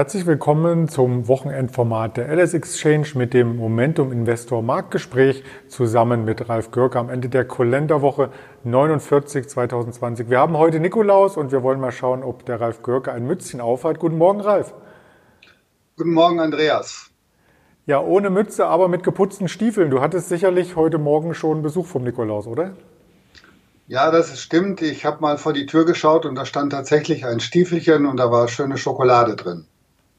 Herzlich willkommen zum Wochenendformat der LS Exchange mit dem Momentum Investor Marktgespräch zusammen mit Ralf Görke am Ende der Kalenderwoche 49 2020. Wir haben heute Nikolaus und wir wollen mal schauen, ob der Ralf Görke ein Mützchen aufhat. Guten Morgen, Ralf. Guten Morgen, Andreas. Ja, ohne Mütze, aber mit geputzten Stiefeln. Du hattest sicherlich heute Morgen schon Besuch vom Nikolaus, oder? Ja, das stimmt. Ich habe mal vor die Tür geschaut und da stand tatsächlich ein Stiefelchen und da war schöne Schokolade drin.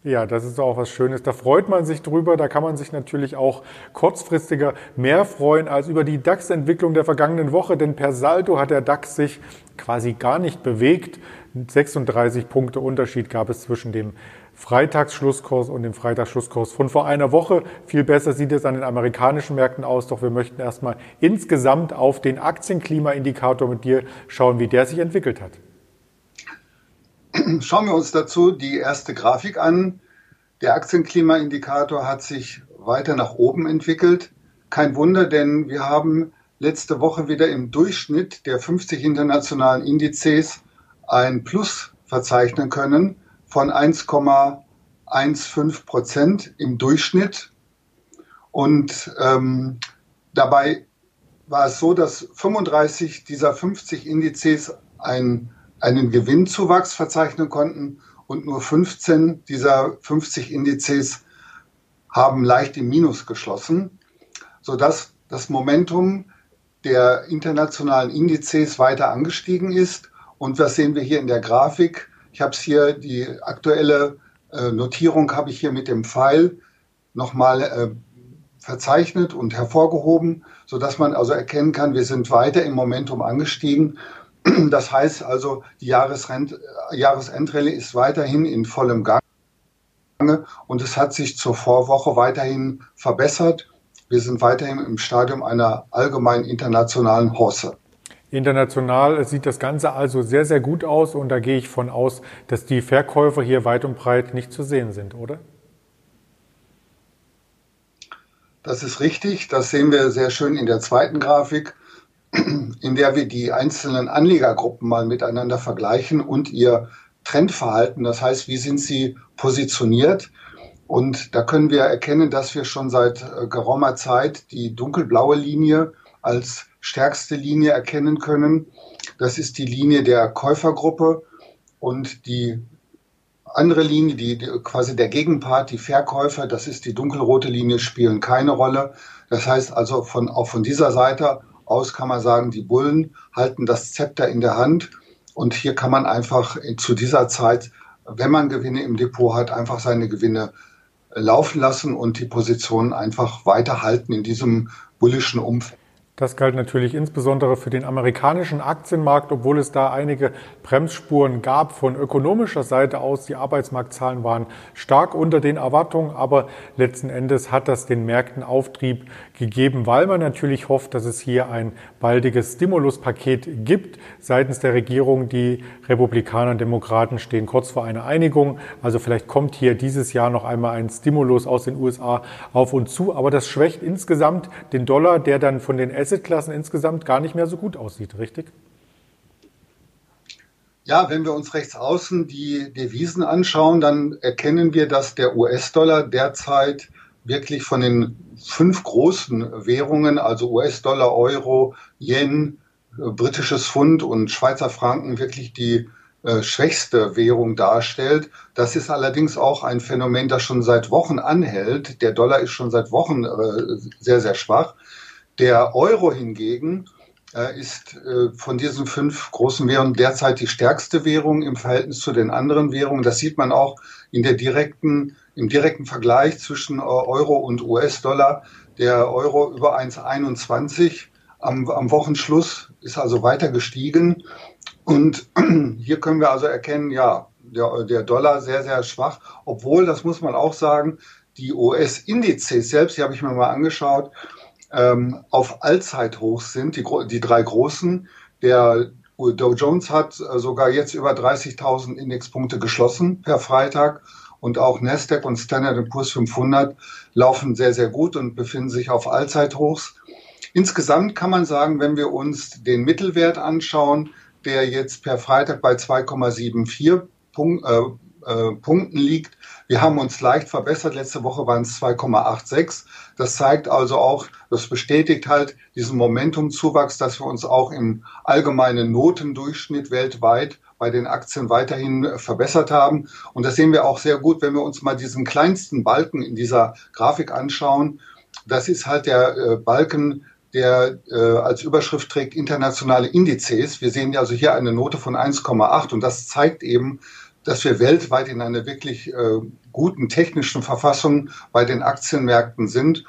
Ja, das ist auch was Schönes. Da freut man sich drüber. Da kann man sich natürlich auch kurzfristiger mehr freuen als über die DAX-Entwicklung der vergangenen Woche. Denn per Saldo hat der DAX sich quasi gar nicht bewegt. 36 Punkte Unterschied gab es zwischen dem Freitagsschlusskurs und dem Freitagsschlusskurs von vor einer Woche. Viel besser sieht es an den amerikanischen Märkten aus. Doch wir möchten erstmal insgesamt auf den Aktienklimaindikator mit dir schauen, wie der sich entwickelt hat. Schauen wir uns dazu die erste Grafik an. Der Aktienklimaindikator hat sich weiter nach oben entwickelt. Kein Wunder, denn wir haben letzte Woche wieder im Durchschnitt der 50 internationalen Indizes ein Plus verzeichnen können von 1,15 Prozent im Durchschnitt. Und ähm, dabei war es so, dass 35 dieser 50 Indizes ein einen Gewinnzuwachs verzeichnen konnten und nur 15 dieser 50 Indizes haben leicht im Minus geschlossen, sodass das Momentum der internationalen Indizes weiter angestiegen ist. Und was sehen wir hier in der Grafik? Ich habe es hier, die aktuelle äh, Notierung habe ich hier mit dem Pfeil nochmal äh, verzeichnet und hervorgehoben, sodass man also erkennen kann, wir sind weiter im Momentum angestiegen das heißt also, die Jahresrent Jahresendrallye ist weiterhin in vollem Gange und es hat sich zur Vorwoche weiterhin verbessert. Wir sind weiterhin im Stadium einer allgemeinen internationalen Horse. International sieht das Ganze also sehr, sehr gut aus und da gehe ich von aus, dass die Verkäufer hier weit und breit nicht zu sehen sind, oder? Das ist richtig. Das sehen wir sehr schön in der zweiten Grafik in der wir die einzelnen Anlegergruppen mal miteinander vergleichen und ihr Trendverhalten, das heißt, wie sind sie positioniert. Und da können wir erkennen, dass wir schon seit äh, geraumer Zeit die dunkelblaue Linie als stärkste Linie erkennen können. Das ist die Linie der Käufergruppe und die andere Linie, die, quasi der Gegenpart, die Verkäufer, das ist die dunkelrote Linie, spielen keine Rolle. Das heißt also von, auch von dieser Seite aus kann man sagen, die Bullen halten das Zepter in der Hand. Und hier kann man einfach zu dieser Zeit, wenn man Gewinne im Depot hat, einfach seine Gewinne äh, laufen lassen und die Positionen einfach weiterhalten in diesem bullischen Umfeld. Das galt natürlich insbesondere für den amerikanischen Aktienmarkt, obwohl es da einige Bremsspuren gab von ökonomischer Seite aus. Die Arbeitsmarktzahlen waren stark unter den Erwartungen, aber letzten Endes hat das den Märkten Auftrieb gegeben, weil man natürlich hofft, dass es hier ein baldiges Stimuluspaket gibt seitens der Regierung. Die Republikaner und Demokraten stehen kurz vor einer Einigung. Also vielleicht kommt hier dieses Jahr noch einmal ein Stimulus aus den USA auf uns zu. Aber das schwächt insgesamt den Dollar, der dann von den Assetklassen insgesamt gar nicht mehr so gut aussieht, richtig? Ja, wenn wir uns rechts außen die Devisen anschauen, dann erkennen wir, dass der US-Dollar derzeit wirklich von den fünf großen Währungen, also US-Dollar, Euro, Yen, äh, britisches Pfund und Schweizer Franken, wirklich die äh, schwächste Währung darstellt. Das ist allerdings auch ein Phänomen, das schon seit Wochen anhält. Der Dollar ist schon seit Wochen äh, sehr, sehr schwach. Der Euro hingegen ist äh, von diesen fünf großen Währungen derzeit die stärkste Währung im Verhältnis zu den anderen Währungen. Das sieht man auch in der direkten, im direkten Vergleich zwischen äh, Euro und US-Dollar. Der Euro über 1,21 am, am Wochenschluss ist also weiter gestiegen. Und hier können wir also erkennen, ja, der, der Dollar sehr, sehr schwach, obwohl, das muss man auch sagen, die US-Indizes selbst, die habe ich mir mal angeschaut, ähm, auf Allzeithochs sind, die, die drei großen. Der Dow Jones hat äh, sogar jetzt über 30.000 Indexpunkte geschlossen per Freitag und auch Nasdaq und Standard Poor's 500 laufen sehr, sehr gut und befinden sich auf Allzeithochs. Insgesamt kann man sagen, wenn wir uns den Mittelwert anschauen, der jetzt per Freitag bei 2,74 Punkt, äh, äh, Punkten liegt, Wir haben uns leicht verbessert. Letzte Woche waren es 2,86. Das zeigt also auch, das bestätigt halt diesen Momentumzuwachs, dass wir uns auch im allgemeinen Notendurchschnitt weltweit bei den Aktien weiterhin verbessert haben. Und das sehen wir auch sehr gut, wenn wir uns mal diesen kleinsten Balken in dieser Grafik anschauen. Das ist halt der äh, Balken, der äh, als Überschrift trägt internationale Indizes. Wir sehen also hier eine Note von 1,8 und das zeigt eben, dass wir weltweit in einer wirklich äh, guten technischen Verfassung bei den Aktienmärkten sind.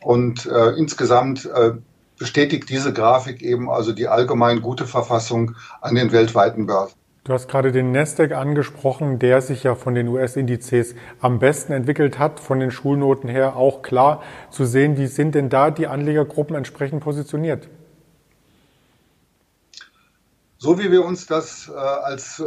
Und äh, insgesamt äh, bestätigt diese Grafik eben also die allgemein gute Verfassung an den weltweiten Börsen. Du hast gerade den Nasdaq angesprochen, der sich ja von den US-Indizes am besten entwickelt hat, von den Schulnoten her auch klar zu sehen. Wie sind denn da die Anlegergruppen entsprechend positioniert? So wie wir uns das äh, als äh,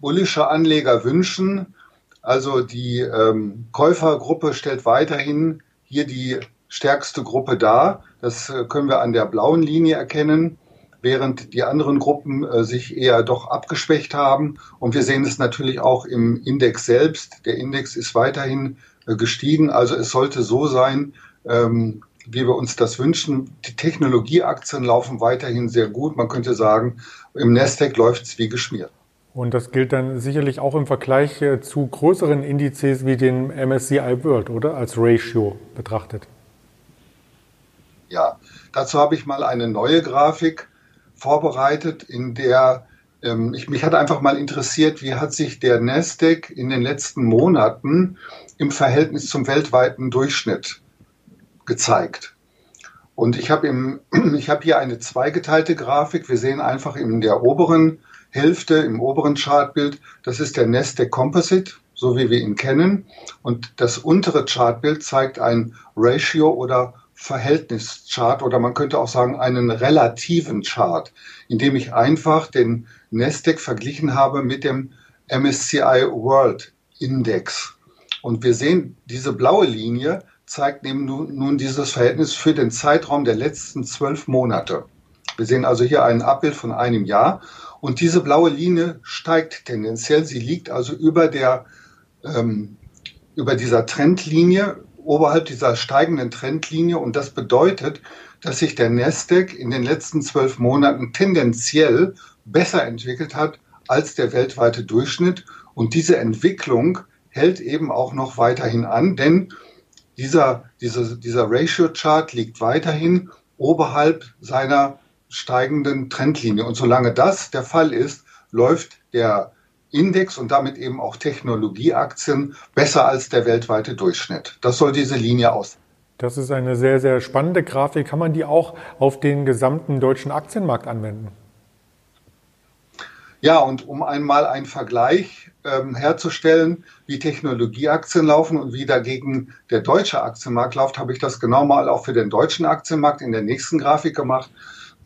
bullische Anleger wünschen, also die ähm, Käufergruppe stellt weiterhin hier die stärkste Gruppe dar. Das äh, können wir an der blauen Linie erkennen während die anderen Gruppen äh, sich eher doch abgeschwächt haben. Und wir sehen es natürlich auch im Index selbst. Der Index ist weiterhin äh, gestiegen. Also es sollte so sein, ähm, wie wir uns das wünschen. Die Technologieaktien laufen weiterhin sehr gut. Man könnte sagen, im Nasdaq läuft es wie geschmiert. Und das gilt dann sicherlich auch im Vergleich äh, zu größeren Indizes wie den MSCI World, oder? Als Ratio betrachtet. Ja, dazu habe ich mal eine neue Grafik vorbereitet, in der ähm, ich, mich hat einfach mal interessiert, wie hat sich der Nasdaq in den letzten Monaten im Verhältnis zum weltweiten Durchschnitt gezeigt. Und ich habe im, ich habe hier eine zweigeteilte Grafik. Wir sehen einfach in der oberen Hälfte, im oberen Chartbild, das ist der Nasdaq Composite, so wie wir ihn kennen. Und das untere Chartbild zeigt ein Ratio oder Verhältnischart oder man könnte auch sagen einen relativen Chart, in dem ich einfach den Nasdaq verglichen habe mit dem MSCI World Index. Und wir sehen, diese blaue Linie zeigt eben nun, nun dieses Verhältnis für den Zeitraum der letzten zwölf Monate. Wir sehen also hier ein Abbild von einem Jahr und diese blaue Linie steigt tendenziell. Sie liegt also über der ähm, über dieser Trendlinie oberhalb dieser steigenden Trendlinie und das bedeutet, dass sich der Nasdaq in den letzten zwölf Monaten tendenziell besser entwickelt hat als der weltweite Durchschnitt. Und diese Entwicklung hält eben auch noch weiterhin an, denn dieser, dieser, dieser Ratio-Chart liegt weiterhin oberhalb seiner steigenden Trendlinie. Und solange das der Fall ist, läuft der Index und damit eben auch Technologieaktien besser als der weltweite Durchschnitt. Das soll diese Linie aus. Das ist eine sehr, sehr spannende Grafik. Kann man die auch auf den gesamten deutschen Aktienmarkt anwenden? Ja, und um einmal einen Vergleich ähm, herzustellen, wie Technologieaktien laufen und wie dagegen der deutsche Aktienmarkt läuft, habe ich das genau mal auch für den deutschen Aktienmarkt in der nächsten Grafik gemacht.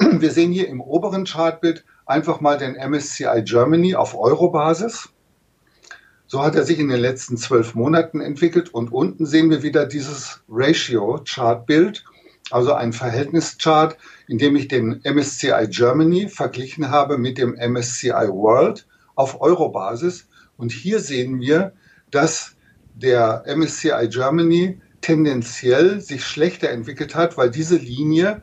Wir sehen hier im oberen Chartbild einfach mal den MSCI Germany auf Euro-Basis. So hat er sich in den letzten zwölf Monaten entwickelt und unten sehen wir wieder dieses Ratio-Chart-Bild, also ein Verhältnischart, in dem ich den MSCI Germany verglichen habe mit dem MSCI World auf Euro-Basis. Und hier sehen wir, dass der MSCI Germany tendenziell sich schlechter entwickelt hat, weil diese Linie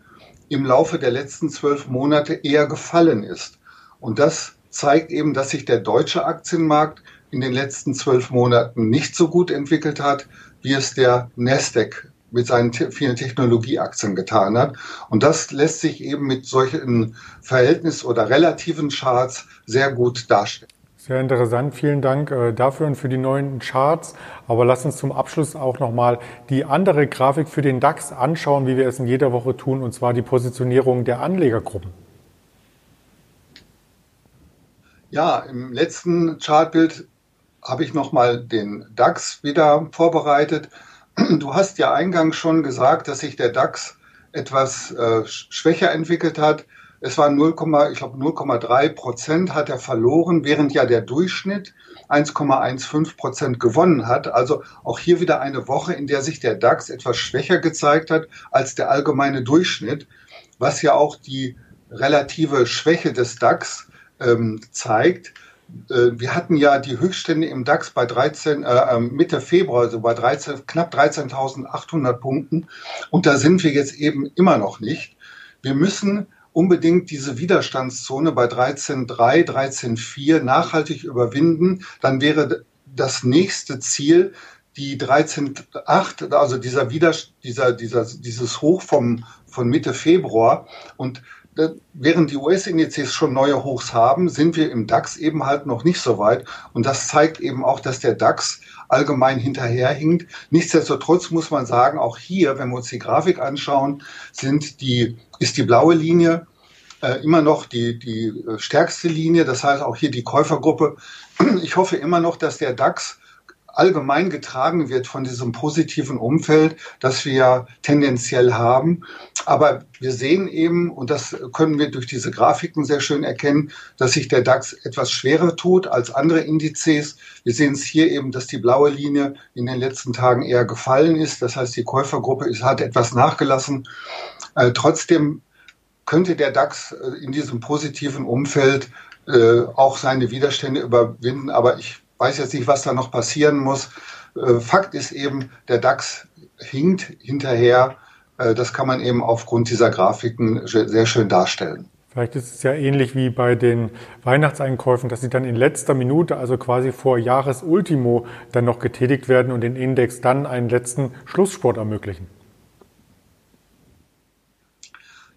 im Laufe der letzten zwölf Monate eher gefallen ist. Und das zeigt eben, dass sich der deutsche Aktienmarkt in den letzten zwölf Monaten nicht so gut entwickelt hat, wie es der Nasdaq mit seinen vielen Technologieaktien getan hat. Und das lässt sich eben mit solchen Verhältnis- oder relativen Charts sehr gut darstellen. Sehr interessant, vielen Dank äh, dafür und für die neuen Charts. Aber lass uns zum Abschluss auch nochmal die andere Grafik für den DAX anschauen, wie wir es in jeder Woche tun, und zwar die Positionierung der Anlegergruppen. Ja, im letzten Chartbild habe ich nochmal den DAX wieder vorbereitet. Du hast ja eingangs schon gesagt, dass sich der DAX etwas äh, schwächer entwickelt hat. Es waren 0, ich glaube 0,3 Prozent hat er verloren, während ja der Durchschnitt 1,15 Prozent gewonnen hat. Also auch hier wieder eine Woche, in der sich der DAX etwas schwächer gezeigt hat als der allgemeine Durchschnitt, was ja auch die relative Schwäche des DAX ähm, zeigt. äh, wir hatten ja die Höchststände im DAX bei 13, äh, ähm, Mitte Februar, also bei 13, knapp 13.800 Punkten. Und da sind wir jetzt eben immer noch nicht. Wir müssen unbedingt diese Widerstandszone bei 13.3, 13.4 nachhaltig überwinden. Dann wäre das nächste Ziel die 13.8, also dieser Wider, dieser, dieser, dieses Hoch vom, von Mitte Februar. Und während die US-Indizes schon neue Hochs haben, sind wir im DAX eben halt noch nicht so weit. Und das zeigt eben auch, dass der DAX allgemein hinterherhinkt. Nichtsdestotrotz muss man sagen, auch hier, wenn wir uns die Grafik anschauen, sind die, ist die blaue Linie äh, immer noch die, die äh, stärkste Linie. Das heißt auch hier die Käufergruppe. Ich hoffe immer noch, dass der DAX allgemein getragen wird von diesem positiven Umfeld, das wir tendenziell haben. Aber wir sehen eben, und das können wir durch diese Grafiken sehr schön erkennen, dass sich der DAX etwas schwerer tut als andere Indizes. Wir sehen es hier eben, dass die blaue Linie in den letzten Tagen eher gefallen ist. Das heißt, die Käufergruppe ist, hat etwas nachgelassen. Äh, trotzdem könnte der DAX äh, in diesem positiven Umfeld äh, auch seine Widerstände überwinden. Aber ich weiß jetzt nicht, was da noch passieren muss. Äh, Fakt ist eben, der DAX hinkt hinterher. Das kann man eben aufgrund dieser Grafiken sehr schön darstellen. Vielleicht ist es ja ähnlich wie bei den Weihnachtseinkäufen, dass sie dann in letzter Minute, also quasi vor Jahresultimo, dann noch getätigt werden und den Index dann einen letzten Schlusssport ermöglichen.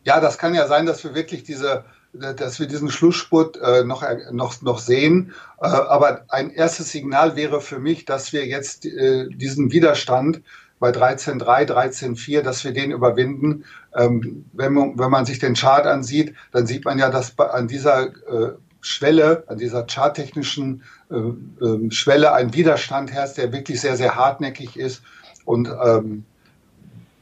Ja, das kann ja sein, dass wir wirklich diese dass wir diesen Schlussspurt äh, noch, noch, noch sehen. Äh, aber ein erstes Signal wäre für mich, dass wir jetzt äh, diesen Widerstand bei 13.3, 13.4, dass wir den überwinden. Ähm, wenn, man, wenn man sich den Chart ansieht, dann sieht man ja, dass an dieser äh, Schwelle, an dieser charttechnischen äh, äh, Schwelle ein Widerstand herrscht, der wirklich sehr, sehr hartnäckig ist. Und ähm,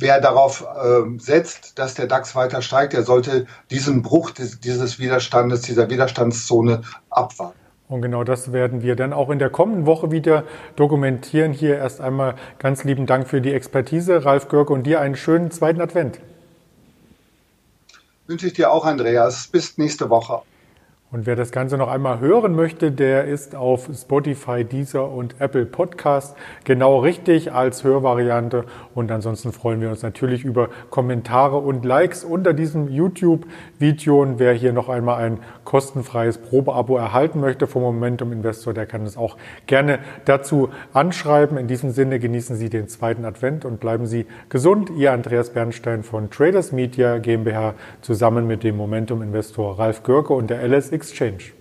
wer darauf äh, setzt, dass der DAX weiter steigt, der sollte diesen Bruch des, dieses Widerstandes, dieser Widerstandszone abwarten. Und genau das werden wir dann auch in der kommenden Woche wieder dokumentieren. Hier erst einmal ganz lieben Dank für die Expertise, Ralf Görke, und dir einen schönen zweiten Advent. Wünsche ich dir auch, Andreas. Bis nächste Woche. Und wer das Ganze noch einmal hören möchte, der ist auf Spotify, Deezer und Apple Podcast genau richtig als Hörvariante. Und ansonsten freuen wir uns natürlich über Kommentare und Likes unter diesem YouTube-Video. Und wer hier noch einmal ein kostenfreies Probeabo erhalten möchte vom Momentum Investor, der kann es auch gerne dazu anschreiben. In diesem Sinne genießen Sie den zweiten Advent und bleiben Sie gesund. Ihr Andreas Bernstein von Traders Media GmbH zusammen mit dem Momentum Investor Ralf Görke und der LSX exchange.